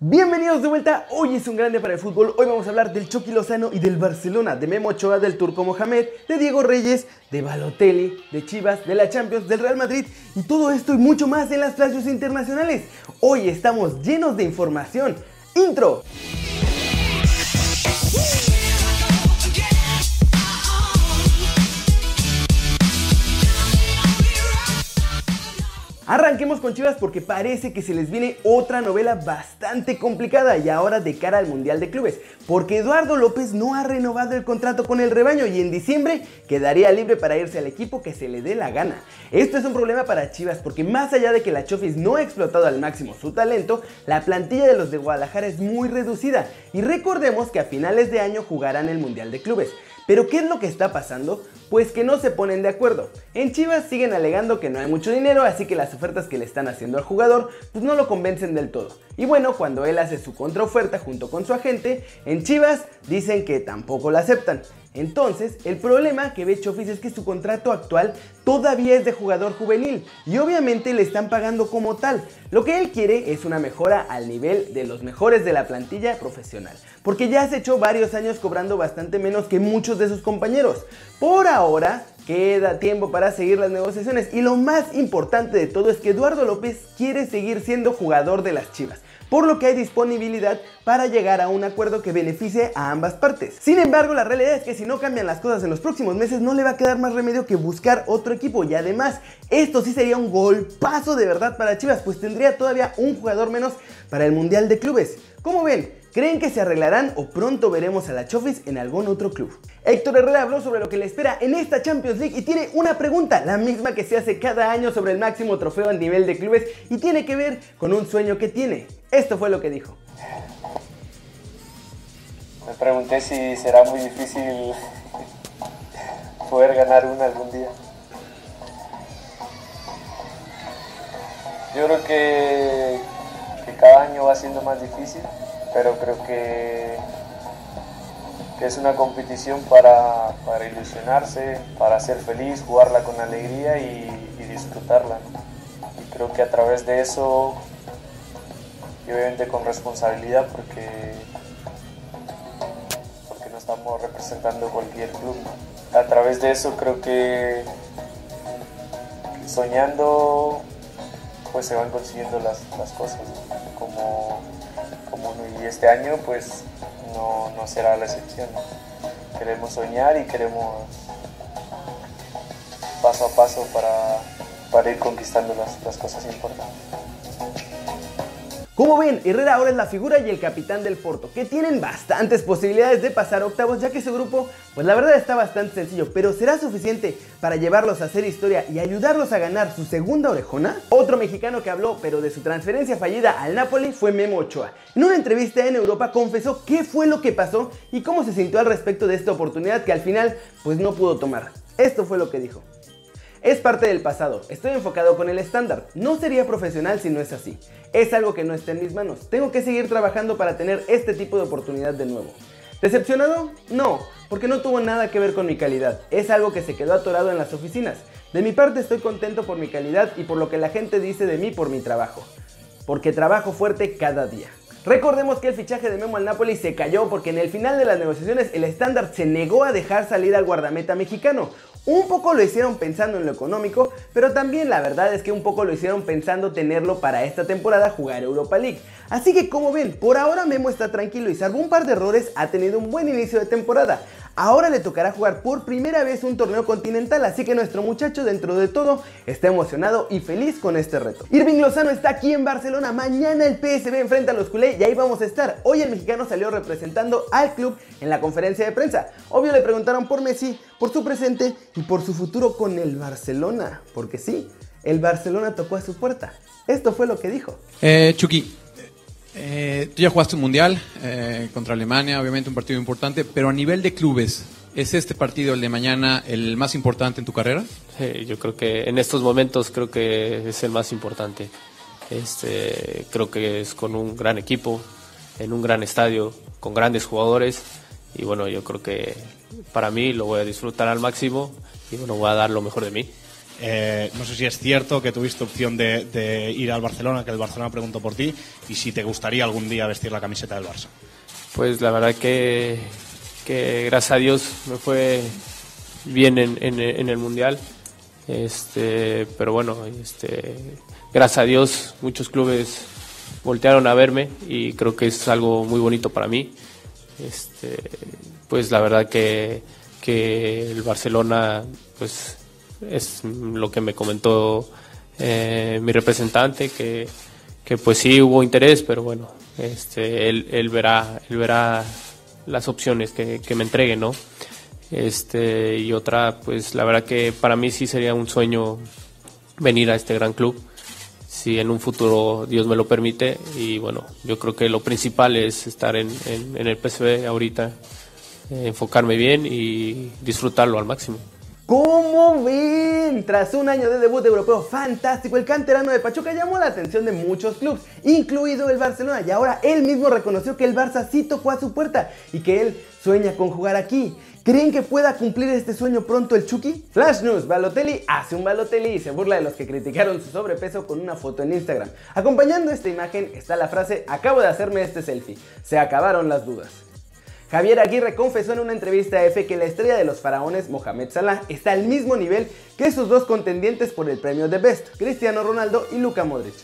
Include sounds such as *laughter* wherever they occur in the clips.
Bienvenidos de vuelta, hoy es un grande para el fútbol, hoy vamos a hablar del Chucky Lozano y del Barcelona, de Memo Ochoa, del Turco Mohamed, de Diego Reyes, de Balotelli, de Chivas, de la Champions, del Real Madrid y todo esto y mucho más en las playas internacionales. Hoy estamos llenos de información. Intro. Arranquemos con Chivas porque parece que se les viene otra novela bastante complicada y ahora de cara al Mundial de Clubes, porque Eduardo López no ha renovado el contrato con el rebaño y en diciembre quedaría libre para irse al equipo que se le dé la gana. Esto es un problema para Chivas porque más allá de que la Chofis no ha explotado al máximo su talento, la plantilla de los de Guadalajara es muy reducida y recordemos que a finales de año jugarán el Mundial de Clubes. Pero ¿qué es lo que está pasando? Pues que no se ponen de acuerdo. En Chivas siguen alegando que no hay mucho dinero, así que las ofertas que le están haciendo al jugador pues no lo convencen del todo. Y bueno, cuando él hace su contraoferta junto con su agente, en Chivas dicen que tampoco la aceptan. Entonces, el problema que ve Chofis es que su contrato actual todavía es de jugador juvenil y obviamente le están pagando como tal. Lo que él quiere es una mejora al nivel de los mejores de la plantilla profesional, porque ya se echó varios años cobrando bastante menos que muchos de sus compañeros. Por ahora, queda tiempo para seguir las negociaciones y lo más importante de todo es que Eduardo López quiere seguir siendo jugador de las Chivas por lo que hay disponibilidad para llegar a un acuerdo que beneficie a ambas partes. Sin embargo, la realidad es que si no cambian las cosas en los próximos meses, no le va a quedar más remedio que buscar otro equipo. Y además, esto sí sería un golpazo de verdad para Chivas, pues tendría todavía un jugador menos para el Mundial de Clubes. ¿Cómo ven? ¿Creen que se arreglarán o pronto veremos a la Chofis en algún otro club? Héctor Herrera habló sobre lo que le espera en esta Champions League y tiene una pregunta, la misma que se hace cada año sobre el máximo trofeo a nivel de clubes y tiene que ver con un sueño que tiene. Esto fue lo que dijo. Me pregunté si será muy difícil poder ganar una algún día. Yo creo que, que cada año va siendo más difícil pero creo que, es una competición para, ilusionarse, para ser feliz, jugarla con alegría y, disfrutarla. Y creo que a través de eso, y obviamente con responsabilidad, porque, porque no estamos representando cualquier club, a través de eso creo que soñando pues se van consiguiendo las, las cosas, como este año pues no, será la excepción. Queremos soñar y queremos paso a paso para, ir conquistando las, las cosas importantes. Como ven, Herrera ahora es la figura y el capitán del Porto, que tienen bastantes posibilidades de pasar octavos, ya que su grupo, pues la verdad está bastante sencillo, pero ¿será suficiente para llevarlos a hacer historia y ayudarlos a ganar su segunda orejona? Otro mexicano que habló, pero de su transferencia fallida al Napoli, fue Memo Ochoa. En una entrevista en Europa confesó qué fue lo que pasó y cómo se sintió al respecto de esta oportunidad que al final, pues no pudo tomar. Esto fue lo que dijo. Es parte del pasado, estoy enfocado con el estándar, no sería profesional si no es así. Es algo que no está en mis manos, tengo que seguir trabajando para tener este tipo de oportunidad de nuevo. ¿Decepcionado? No, porque no tuvo nada que ver con mi calidad, es algo que se quedó atorado en las oficinas. De mi parte estoy contento por mi calidad y por lo que la gente dice de mí por mi trabajo, porque trabajo fuerte cada día. Recordemos que el fichaje de Memo al Napoli se cayó porque en el final de las negociaciones el estándar se negó a dejar salir al guardameta mexicano, un poco lo hicieron pensando en lo económico, pero también la verdad es que un poco lo hicieron pensando tenerlo para esta temporada jugar Europa League. Así que como ven, por ahora Memo está tranquilo y salvo un par de errores ha tenido un buen inicio de temporada. Ahora le tocará jugar por primera vez un torneo continental, así que nuestro muchacho dentro de todo está emocionado y feliz con este reto. Irving Lozano está aquí en Barcelona, mañana el PSV enfrenta a los culé y ahí vamos a estar. Hoy el mexicano salió representando al club en la conferencia de prensa. Obvio le preguntaron por Messi, por su presente y por su futuro con el Barcelona, porque sí, el Barcelona tocó a su puerta. Esto fue lo que dijo. Eh, Chucky, eh, tú ya jugaste un mundial eh, contra Alemania, obviamente un partido importante, pero a nivel de clubes, ¿es este partido, el de mañana, el más importante en tu carrera? yo creo que en estos momentos creo que es el más importante. Este, creo que es con un gran equipo, en un gran estadio, con grandes jugadores y bueno, yo creo que para mí lo voy a disfrutar al máximo y bueno, voy a dar lo mejor de mí. Eh, no sé si es cierto que tuviste opción de, ir al Barcelona, que el Barcelona preguntó por ti, y si te gustaría algún día vestir la camiseta del Barça. Pues la verdad que, que gracias a Dios me fue bien en, en, el Mundial. Este, pero bueno, este, gracias a Dios muchos clubes voltearon a verme y creo que es algo muy bonito para mí. Este, pues la verdad que, que el Barcelona pues es lo que me comentó eh, mi representante que, que, pues sí hubo interés pero bueno este él, él verá él verá las opciones que, que me entregue no este y otra pues la verdad que para mí sí sería un sueño venir a este gran club si en un futuro Dios me lo permite. Y bueno yo creo que lo principal es estar en, en, el PSV ahorita eh, enfocarme bien y disfrutarlo al máximo ¿Cómo ven? Tras un año de debut europeo fantástico, el canterano de Pachuca llamó la atención de muchos clubes, incluido el Barcelona, y ahora él mismo reconoció que el Barça sí tocó a su puerta y que él sueña con jugar aquí. ¿Creen que pueda cumplir este sueño pronto el Chucky? Flash News, Balotelli hace un Balotelli y se burla de los que criticaron su sobrepeso con una foto en Instagram. Acompañando esta imagen está la frase, acabo de hacerme este selfie, se acabaron las dudas. Javier Aguirre confesó en una entrevista a EFE que la estrella de los faraones, Mohamed Salah, está al mismo nivel que sus dos contendientes por el premio de Best, Cristiano Ronaldo y Luka Modric.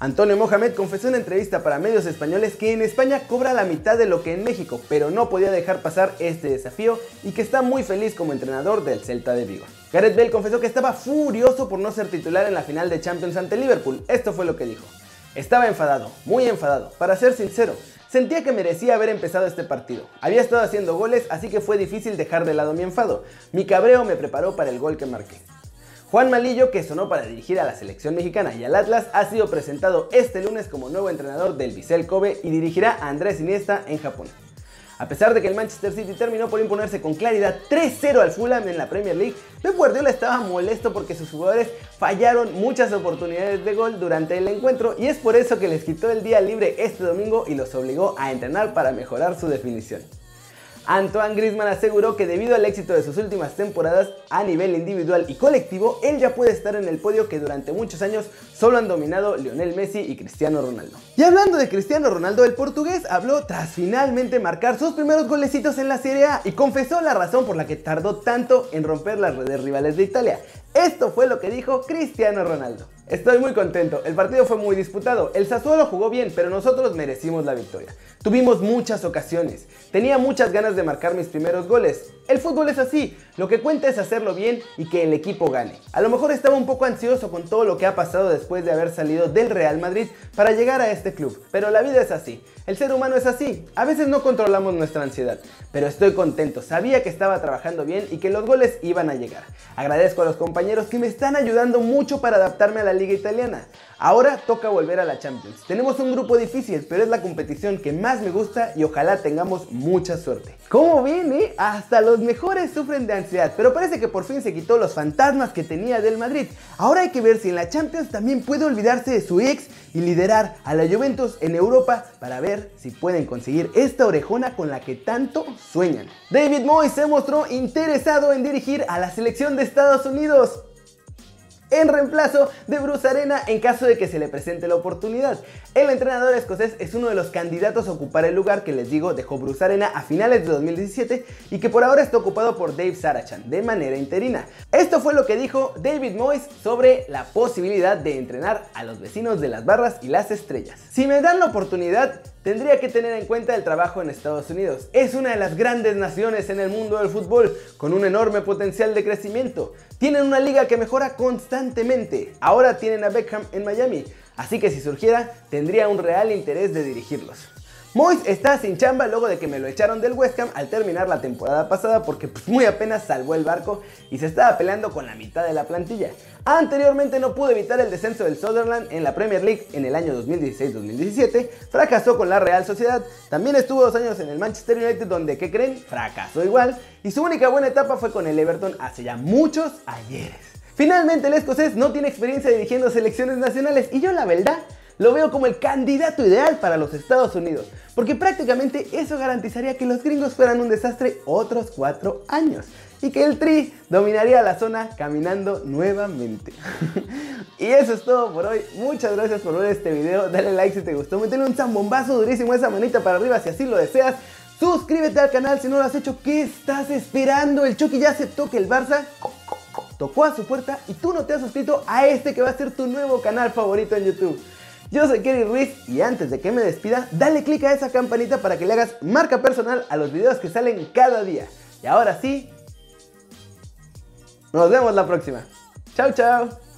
Antonio Mohamed confesó en entrevista para medios españoles que en España cobra la mitad de lo que en México, pero no podía dejar pasar este desafío y que está muy feliz como entrenador del Celta de Vigo. Gareth Bale confesó que estaba furioso por no ser titular en la final de Champions ante Liverpool. Esto fue lo que dijo. Estaba enfadado, muy enfadado. Para ser sincero, Sentía que merecía haber empezado este partido. Había estado haciendo goles, así que fue difícil dejar de lado mi enfado. Mi cabreo me preparó para el gol que marqué. Juan Malillo, que sonó para dirigir a la selección mexicana y al Atlas, ha sido presentado este lunes como nuevo entrenador del Vissel Kobe y dirigirá a Andrés Iniesta en Japón. A pesar de que el Manchester City terminó por imponerse con claridad 3-0 al Fulham en la Premier League, Pep Guardiola estaba molesto porque sus jugadores fallaron muchas oportunidades de gol durante el encuentro y es por eso que les quitó el día libre este domingo y los obligó a entrenar para mejorar su definición. Antoine Griezmann aseguró que debido al éxito de sus últimas temporadas a nivel individual y colectivo, él ya puede estar en el podio que durante muchos años solo han dominado Lionel Messi y Cristiano Ronaldo. Y hablando de Cristiano Ronaldo, el portugués habló tras finalmente marcar sus primeros golecitos en la Serie A y confesó la razón por la que tardó tanto en romper las redes rivales de Italia. Esto fue lo que dijo Cristiano Ronaldo. Estoy muy contento, el partido fue muy disputado, el Sassuolo jugó bien, pero nosotros merecimos la victoria. Tuvimos muchas ocasiones, tenía muchas ganas de marcar mis primeros goles. El fútbol es así, lo que cuenta es hacerlo bien y que el equipo gane. A lo mejor estaba un poco ansioso con todo lo que ha pasado después de haber salido del Real Madrid para llegar a este club, pero la vida es así, el ser humano es así, a veces no controlamos nuestra ansiedad, pero estoy contento, sabía que estaba trabajando bien y que los goles iban a llegar. Agradezco a los compañeros que me están ayudando mucho para adaptarme a la liga italiana. Ahora toca volver a la Champions. Tenemos un grupo difícil, pero es la competición que más me gusta y ojalá tengamos mucha suerte. ¿Cómo viene? Hasta los mejores sufren de ansiedad, pero parece que por fin se quitó los fantasmas que tenía del Madrid. Ahora hay que ver si en la Champions también puede olvidarse de su ex y liderar a la Juventus en Europa para ver si pueden conseguir esta orejona con la que tanto sueñan. David Moyes se mostró interesado en dirigir a la selección de Estados Unidos en reemplazo de Bruce Arena en caso de que se le presente la oportunidad. El entrenador escocés es uno de los candidatos a ocupar el lugar que les digo dejó Bruce Arena a finales de 2017 y que por ahora está ocupado por Dave Sarachan de manera interina. Esto fue lo que dijo David Moyes sobre la posibilidad de entrenar a los vecinos de las barras y las estrellas. Si me dan la oportunidad, tendría que tener en cuenta el trabajo en Estados Unidos. Es una de las grandes naciones en el mundo del fútbol, con un enorme potencial de crecimiento. Tienen una liga que mejora constantemente. Ahora tienen a Beckham en Miami, así que si surgiera, tendría un real interés de dirigirlos. Moyes está sin chamba luego de que me lo echaron del West Ham al terminar la temporada pasada porque pues, muy apenas salvó el barco y se estaba peleando con la mitad de la plantilla. Anteriormente no pudo evitar el descenso del Sutherland en la Premier League en el año 2016-2017, fracasó con la Real Sociedad, también estuvo dos años en el Manchester United donde, ¿qué creen? Fracasó igual y su única buena etapa fue con el Everton hace ya muchos ayeres. Finalmente el escocés no tiene experiencia dirigiendo selecciones nacionales y yo la verdad lo veo como el candidato ideal para los Estados Unidos, porque prácticamente eso garantizaría que los gringos fueran un desastre otros cuatro años y que el Tri dominaría la zona caminando nuevamente. *laughs* y eso es todo por hoy. Muchas gracias por ver este video. Dale like si te gustó. Métele un zambombazo durísimo esa manita para arriba si así lo deseas. Suscríbete al canal si no lo has hecho. ¿Qué estás esperando? El Chucky ya aceptó que el Barça tocó a su puerta y tú no te has suscrito a este que va a ser tu nuevo canal favorito en YouTube. Yo soy Kerry Ruiz y antes de que me despida, dale click a esa campanita para que le hagas marca personal a los videos que salen cada día. Y ahora sí, nos vemos la próxima. Chao, chao.